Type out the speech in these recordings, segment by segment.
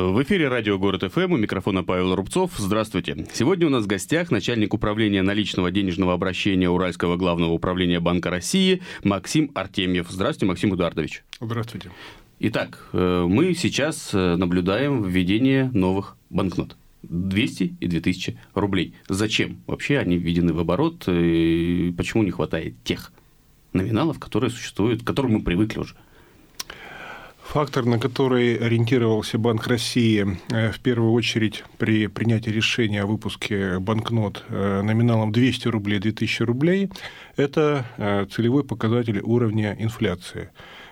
В эфире радио «Город ФМ» у микрофона Павел Рубцов. Здравствуйте. Сегодня у нас в гостях начальник управления наличного денежного обращения Уральского главного управления Банка России Максим Артемьев. Здравствуйте, Максим Эдуардович. Здравствуйте. Итак, э, мы сейчас э, наблюдаем введение новых банкнот. 200 и 2000 рублей. Зачем вообще они введены в оборот? И почему не хватает тех номиналов, которые существуют, к которым мы привыкли уже? Фактор, на который ориентировался Банк России э, в первую очередь при принятии решения о выпуске банкнот э, номиналом 200 рублей, 2000 рублей, это э, целевой показатель уровня инфляции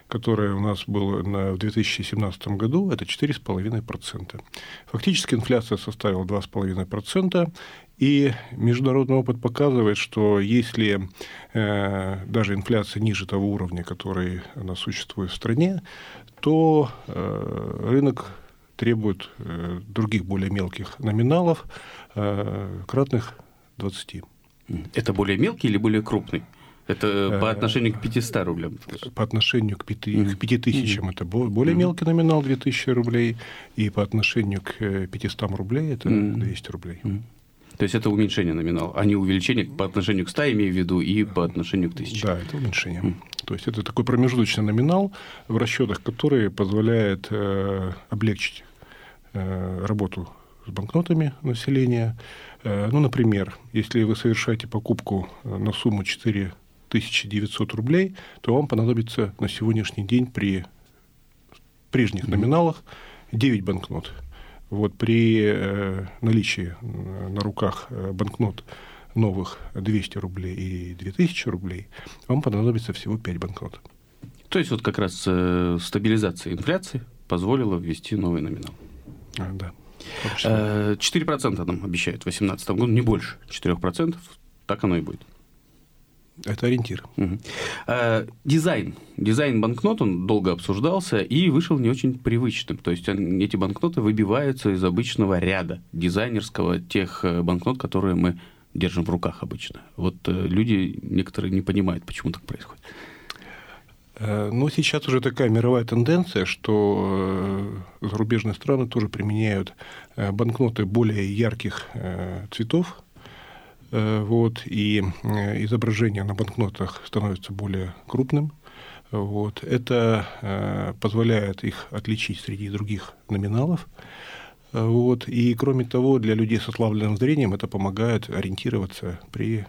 которая у нас была в 2017 году, это 4,5%. Фактически инфляция составила 2,5%, и международный опыт показывает, что если э, даже инфляция ниже того уровня, который у нас существует в стране, то э, рынок требует э, других более мелких номиналов, э, кратных 20. Это более мелкий или более крупный? Это по отношению к 500 рублям? По отношению к 5, к 5 тысячам это более мелкий номинал 2000 рублей, и по отношению к 500 рублей это 200 рублей. То есть это уменьшение номинала, а не увеличение по отношению к 100, имею в виду, и по отношению к 1000. Да, это уменьшение. Mm. То есть это такой промежуточный номинал в расчетах, который позволяет э, облегчить э, работу с банкнотами населения. Э, ну, например, если вы совершаете покупку э, на сумму 4900 рублей, то вам понадобится на сегодняшний день при прежних номиналах 9 банкнот. Вот при э, наличии э, на руках э, банкнот новых 200 рублей и 2000 рублей, вам понадобится всего 5 банкнот. То есть вот как раз стабилизация инфляции позволила ввести новый номинал. А, да. 4% нам обещают в 2018 году, не больше 4%, так оно и будет. Это ориентир. Угу. А, дизайн. Дизайн банкнот, он долго обсуждался и вышел не очень привычным. То есть эти банкноты выбиваются из обычного ряда дизайнерского тех э, банкнот, которые мы держим в руках обычно. Вот э, люди некоторые не понимают, почему так происходит. Э, ну, сейчас уже такая мировая тенденция, что зарубежные страны тоже применяют банкноты более ярких цветов, вот, и э, изображение на банкнотах становится более крупным. Вот. Это э, позволяет их отличить среди других номиналов. Вот. И, кроме того, для людей с ослабленным зрением это помогает ориентироваться при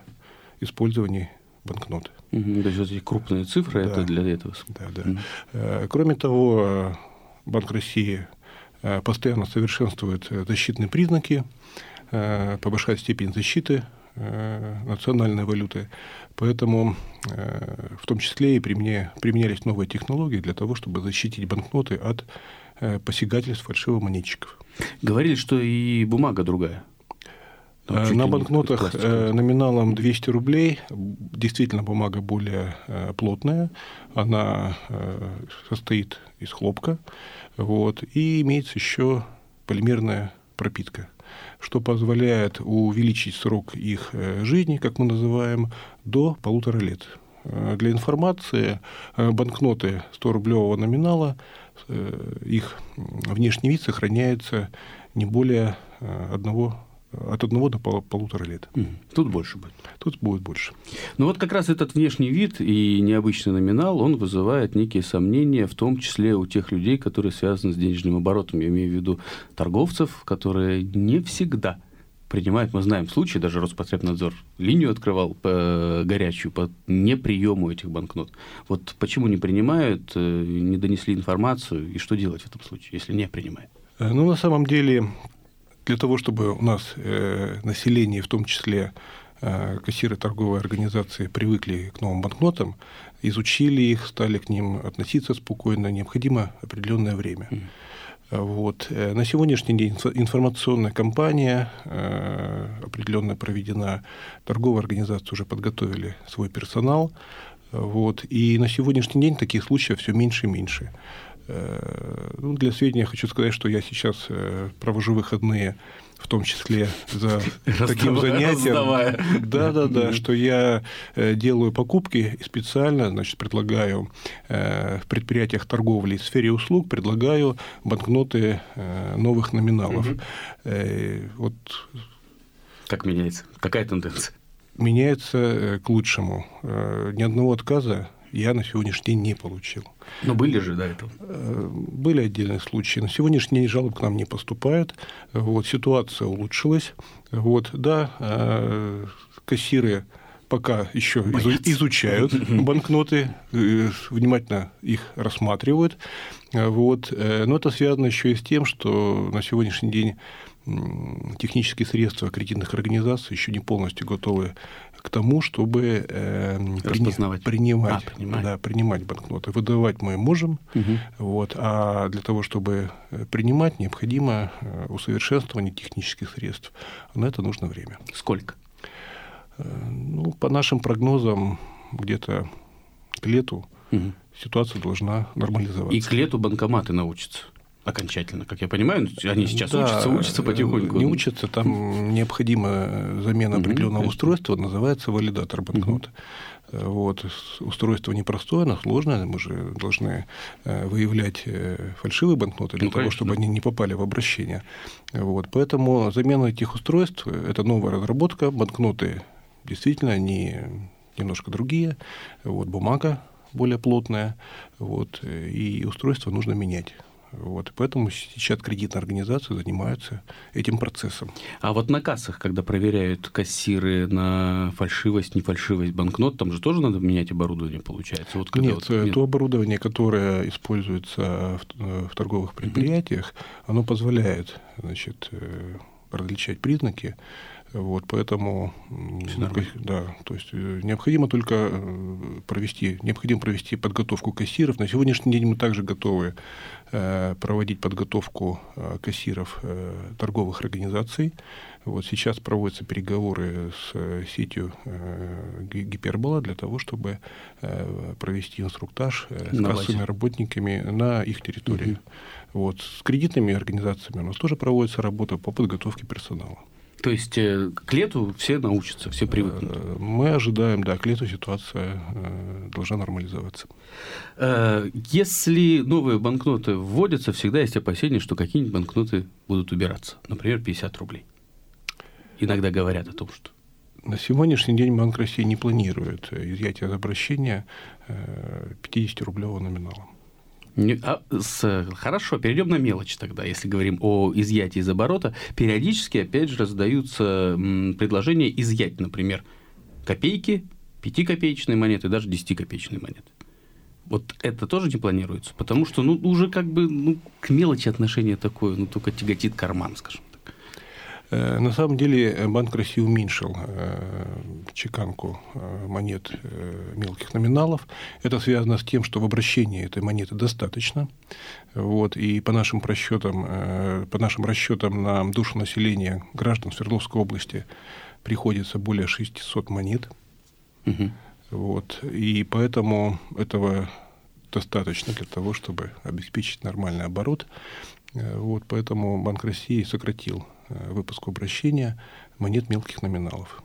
использовании банкноты. Угу, то есть вот эти крупные цифры да. это для этого. Да, да. Угу. Кроме того, Банк России постоянно совершенствует защитные признаки, повышает степень защиты Э, национальной валюты. Поэтому э, в том числе и применялись новые технологии для того, чтобы защитить банкноты от э, посягательств фальшивомонетчиков. Говорили, что и бумага другая. Там На банкнотах номиналом 200 рублей действительно бумага более плотная, она состоит из хлопка, вот, и имеется еще полимерная пропитка что позволяет увеличить срок их э, жизни, как мы называем, до полутора лет. Э, для информации, э, банкноты 100-рублевого номинала, их внешний вид сохраняется не более одного от одного до полутора лет. Тут больше будет. Тут будет больше. Ну вот как раз этот внешний вид и необычный номинал, он вызывает некие сомнения, в том числе у тех людей, которые связаны с денежным оборотом. Я имею в виду торговцев, которые не всегда принимают, мы знаем случаи, даже Роспотребнадзор линию открывал по горячую по неприему этих банкнот. Вот почему не принимают, э, не донесли информацию, и что делать в этом случае, если не принимают? Э, ну, на самом деле, для того, чтобы у нас э, население, в том числе э, кассиры торговой организации, привыкли к новым банкнотам, изучили их, стали к ним относиться спокойно, необходимо определенное время. Mm. Вот. Э, на сегодняшний день информационная кампания определенно проведена, торговые организации уже подготовили свой персонал, вот. И на сегодняшний день таких случаев все меньше и меньше. Ну, для сведения хочу сказать, что я сейчас провожу выходные в том числе за таким занятием. Да, да, да, что я делаю покупки и специально, значит, предлагаю в предприятиях торговли в сфере услуг предлагаю банкноты новых номиналов. Вот как меняется? Какая тенденция? Меняется э, к лучшему. Э, ни одного отказа я на сегодняшний день не получил. Но были же до этого? Э, были отдельные случаи. На сегодняшний день жалоб к нам не поступает. Вот, ситуация улучшилась. Вот, да, кассиры пока еще Боятся. изучают банкноты, внимательно их рассматривают. Вот. Но это связано еще и с тем, что на сегодняшний день технические средства кредитных организаций еще не полностью готовы к тому, чтобы э, принимать, а, принимать. Да, принимать банкноты. Выдавать мы можем, угу. вот, а для того, чтобы э, принимать, необходимо э, усовершенствование технических средств. На это нужно время. Сколько? Ну, по нашим прогнозам, где-то к лету угу. ситуация должна нормализоваться. И к лету банкоматы научатся? Окончательно, как я понимаю. Они сейчас да, учатся, учатся потихоньку. Не учатся, там необходима замена определенного mm устройства, называется валидатор банкнота. Вот. Устройство непростое, оно сложное, мы же должны э, выявлять э, фальшивые банкноты для ну, того, конечно. чтобы они не попали в обращение. Вот. Поэтому замена этих устройств – это новая разработка. Банкноты действительно они немножко другие. Вот. Бумага более плотная, вот, и устройство нужно менять. Вот, поэтому сейчас кредитные организации занимаются этим процессом. А вот на кассах, когда проверяют кассиры на фальшивость, нефальшивость банкнот, там же тоже надо менять оборудование, получается? Вот нет, вот, нет, то оборудование, которое используется в, в торговых предприятиях, mm-hmm. оно позволяет значит, э, различать признаки вот, поэтому да, то есть э, необходимо только э, провести, необходимо провести подготовку кассиров. На сегодняшний день мы также готовы э, проводить подготовку кассиров торговых организаций. Вот сейчас проводятся переговоры с сетью Гипербола для того, чтобы провести инструктаж с кассовыми работниками на их территории. Угу. Вот. С кредитными организациями у нас тоже проводится работа по подготовке персонала. То есть э, к лету все научатся, все привыкнут. Э, мы ожидаем, да, к лету ситуация э, должна нормализоваться. Если новые банкноты вводятся, всегда есть опасения, что какие-нибудь банкноты будут убираться. Например, 50 рублей. Иногда говорят о том, что на сегодняшний день Банк России не планирует изъятие из обращения 50-рублевого номинала. А, хорошо, перейдем на мелочь тогда, если говорим о изъятии из оборота. Периодически, опять же, раздаются предложения изъять, например, копейки, пятикопеечные монеты, даже десятикопеечные монеты. Вот это тоже не планируется, потому что ну, уже как бы ну, к мелочи отношение такое, ну только тяготит карман, скажем. Э, на самом деле э, Банк России уменьшил э, чеканку монет мелких номиналов. Это связано с тем, что в обращении этой монеты достаточно. Вот, и по нашим расчетам, по нашим расчетам на душу населения граждан Свердловской области приходится более 600 монет. Угу. Вот, и поэтому этого достаточно для того, чтобы обеспечить нормальный оборот. Вот, поэтому Банк России сократил Э, выпуску обращения монет мелких номиналов.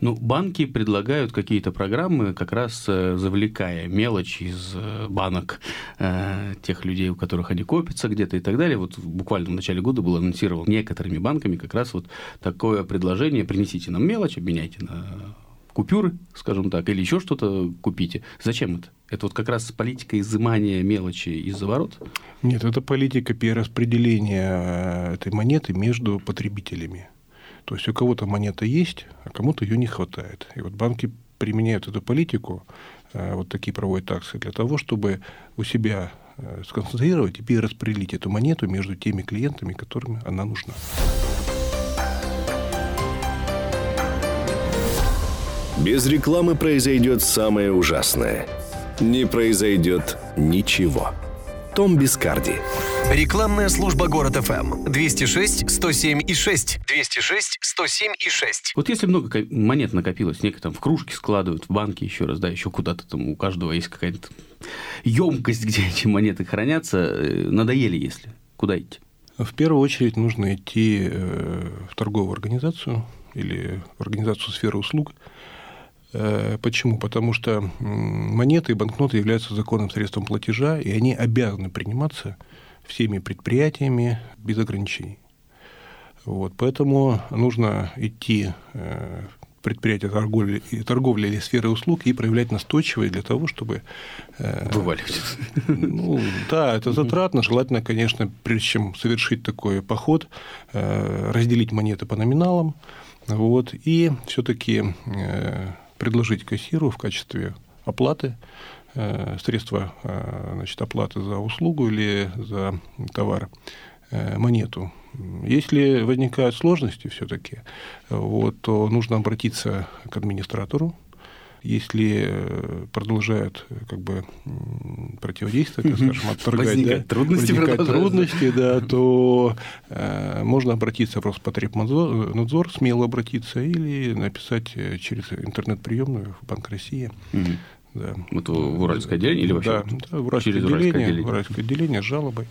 Ну, банки предлагают какие-то программы, как раз э, завлекая мелочь из э, банок э, тех людей, у которых они копятся где-то и так далее. Вот буквально в начале года было анонсировано некоторыми банками как раз вот такое предложение «принесите нам мелочь, обменяйте на купюры, скажем так, или еще что-то купите. Зачем это? Это вот как раз политика изымания мелочи из-за ворот? Нет, это политика перераспределения э, этой монеты между потребителями. То есть у кого-то монета есть, а кому-то ее не хватает. И вот банки применяют эту политику, э, вот такие проводят акции, для того, чтобы у себя э, сконцентрировать и перераспределить эту монету между теми клиентами, которым она нужна. Без рекламы произойдет самое ужасное. Не произойдет ничего. Том Бискарди. Рекламная служба город ФМ 206 107 и 6 206 107 и 6. Вот если много монет накопилось, некие там в кружке складывают, в банке еще раз, да, еще куда-то там у каждого есть какая-то емкость, где эти монеты хранятся, э, надоели если? Куда идти? В первую очередь нужно идти э, в торговую организацию или в организацию сферы услуг. Э, почему? Потому что монеты и банкноты являются законным средством платежа, и они обязаны приниматься всеми предприятиями без ограничений. Вот, поэтому нужно идти э, в предприятия торговли, торговли или сферы услуг и проявлять настойчивость для того, чтобы... Э, Вываливать. Ну, да, это затратно. Желательно, конечно, прежде чем совершить такой поход, э, разделить монеты по номиналам, вот, и все-таки предложить кассиру в качестве оплаты Э, средства э, значит, оплаты за услугу или за товар э, монету. Если возникают сложности все-таки, вот, то нужно обратиться к администратору. Если продолжают как бы противодействовать, так скажем, отторгать, возникают да, трудности, возникают трудности да, то э, можно обратиться в Роспотребнадзор, смело обратиться, или написать через интернет-приемную в Банк России. Угу да. Вот в Уральское отделение или вообще? Да, да в Уральское через отделение, Уральское отделение. Уральское отделение с жалобой.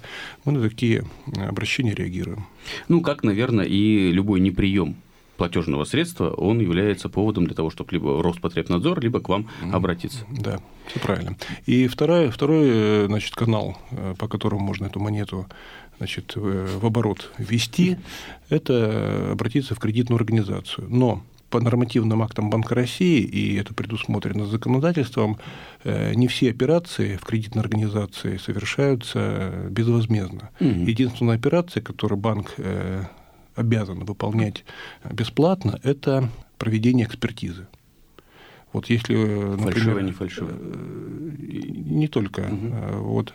Мы на такие обращения реагируем. Ну, как, наверное, и любой неприем платежного средства, он является поводом для того, чтобы либо Роспотребнадзор, либо к вам обратиться. Да, все правильно. И второй, второй значит, канал, э, по которому можно эту монету значит, в оборот ввести, это обратиться в кредитную организацию. Но по нормативным актам Банка России, и это предусмотрено законодательством, э, не все операции в кредитной организации совершаются безвозмездно. Угу. Единственная операция, которую банк э, обязан выполнять бесплатно, это проведение экспертизы. Вот если, например, фальшивая, не фальшивая, не только. Угу. Вот,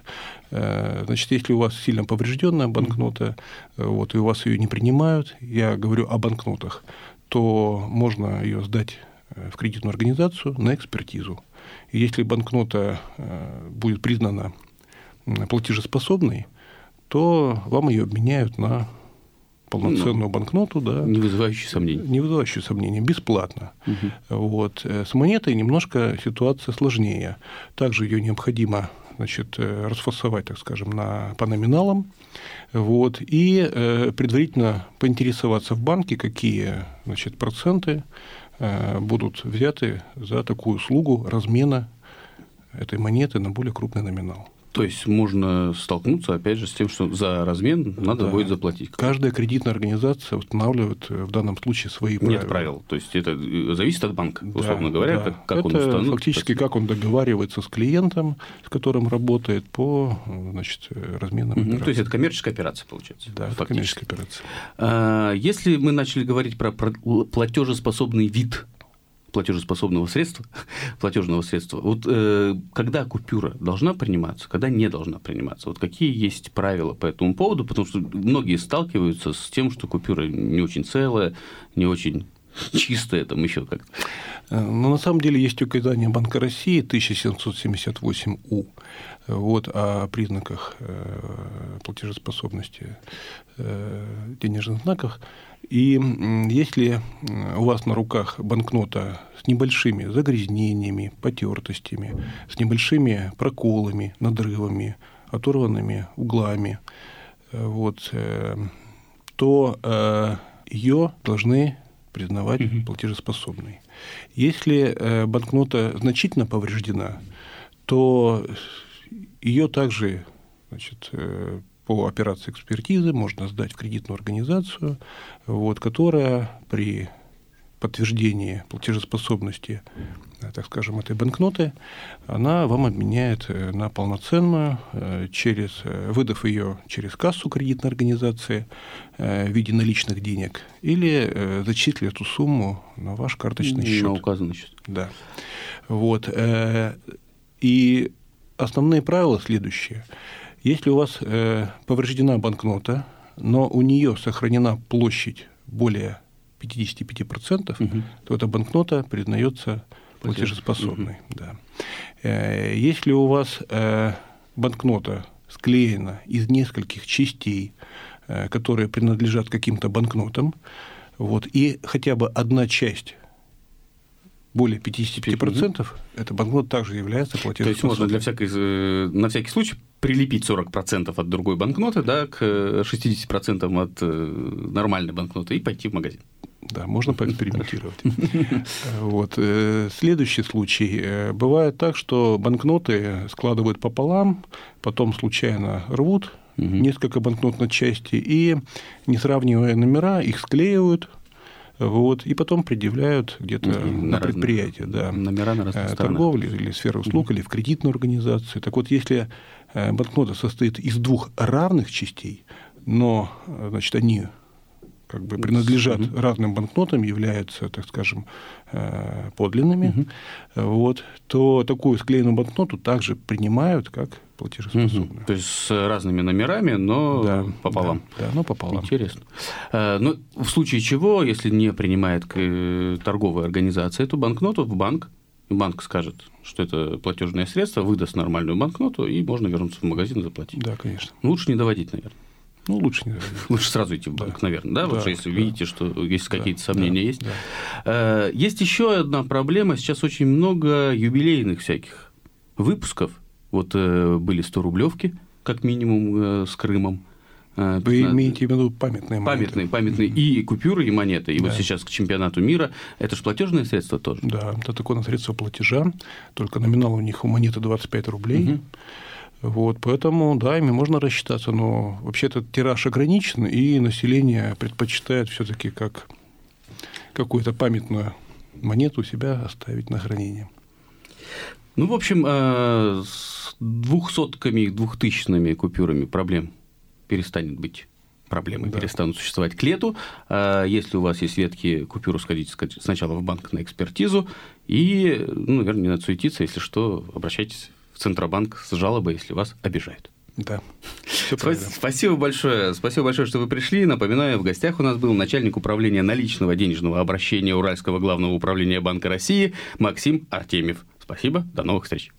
значит, если у вас сильно поврежденная банкнота, угу. вот, и у вас ее не принимают, я говорю о банкнотах, то можно ее сдать э, в кредитную организацию на экспертизу. И если банкнота э, будет признана платежеспособной, то вам ее обменяют на полноценную ну, банкноту, да. Не вызывающую сомнений. Не вызывающую сомнений, бесплатно. Угу. Вот. Э, с монетой немножко ситуация сложнее. Также ее необходимо значит, э, расфасовать, так скажем, на, по номиналам, вот, и э, предварительно поинтересоваться в банке, какие значит, проценты э, будут взяты за такую услугу размена этой монеты на более крупный номинал. То есть можно столкнуться, опять же, с тем, что за размен надо да. будет заплатить. Каждая кредитная организация устанавливает э, в данном случае свои правила. Нет правил. То есть это э, зависит от банка, условно да, говоря, да. как, как это он установит. Фактически, как он договаривается с клиентом, с которым работает по значит, разменным угу. То есть это коммерческая операция, получается. Да, это коммерческая операция. А, если мы начали говорить про платежеспособный вид платежеспособного средства, платежного средства, вот э, когда купюра должна приниматься, когда не должна приниматься, вот какие есть правила по этому поводу, потому что многие сталкиваются с тем, что купюра не очень целая, не очень чистая, там еще как-то. Э, ну, на самом деле есть указание Банка России 1778У вот, о признаках э, платежеспособности э, денежных знаков. И если у вас на руках банкнота с небольшими загрязнениями, потертостями, с небольшими проколами, надрывами, оторванными углами, вот, то ее должны признавать угу. платежеспособной. Если э, банкнота значительно повреждена, то ее также значит, э, по операции экспертизы можно сдать в кредитную организацию, вот, которая при подтверждении платежеспособности, э, так скажем, этой банкноты, она вам обменяет э, на полноценную, э, через, выдав ее через кассу кредитной организации в виде наличных денег, или зачислит эту сумму на ваш карточный счет. На указанный счет. Да. Вот. И основные правила следующие. Если у вас повреждена банкнота, но у нее сохранена площадь более 55%, угу. то эта банкнота признается платежеспособной. Угу. Да. Э, если у вас э, банкнота склеена из нескольких частей, э, которые принадлежат каким-то банкнотам, вот, и хотя бы одна часть более 55%, эта банкнота также является платежеспособной. То есть можно для всякой, э, на всякий случай прилепить 40% от другой банкноты да, к 60% от э, нормальной банкноты и пойти в магазин. Да, можно поэкспериментировать. Вот. Э, следующий случай. Бывает так, что банкноты складывают пополам, потом случайно рвут несколько банкнот на части и, не сравнивая номера, их склеивают, вот, и потом предъявляют где-то на, на предприятие, да, номера на э, торговли или сферы услуг, mm-hmm. или в кредитную организацию. Так вот, если э, банкнота состоит из двух равных частей, но э, значит, они как бы принадлежат mm-hmm. разным банкнотам, являются, так скажем, подлинными, mm-hmm. вот, то такую склеенную банкноту также принимают как платежеспособны. Угу. То есть с разными номерами, но да, пополам. Да, да, но пополам. Интересно. Э, ну, в случае чего, если не принимает э, торговая организация эту банкноту в банк, банк скажет, что это платежное средство, выдаст нормальную банкноту, и можно вернуться в магазин и заплатить. Да, конечно. Лучше не доводить, наверное. Ну, лучше не. Лучше сразу идти в банк, да. наверное, да? да вот если да. видите, что есть да, какие-то сомнения да, есть. Да. Э, есть еще одна проблема. Сейчас очень много юбилейных всяких выпусков вот э, были 100-рублевки, как минимум, э, с Крымом. Вы имеете в виду памятные монеты? Памятные, памятные и купюры, и монеты. И да. вот сейчас к чемпионату мира это же платежные средства тоже. Да, это такое средство платежа, только номинал у них у монеты 25 рублей. Угу. Вот, поэтому, да, ими можно рассчитаться, но вообще этот тираж ограничен, и население предпочитает все-таки как какую-то памятную монету у себя оставить на хранение. Ну, в общем, э, с двухсотками и двухтысячными купюрами проблем перестанет быть проблемы да. перестанут существовать к лету. Э, если у вас есть ветки купюру, сходите сначала в банк на экспертизу. И, ну, наверное, не надо суетиться. Если что, обращайтесь в Центробанк с жалобой, если вас обижают. Да. Спасибо большое. Спасибо большое, что вы пришли. Напоминаю, в гостях у нас был начальник управления наличного денежного обращения Уральского главного управления Банка России Максим Артемьев. Спасибо, до новых встреч.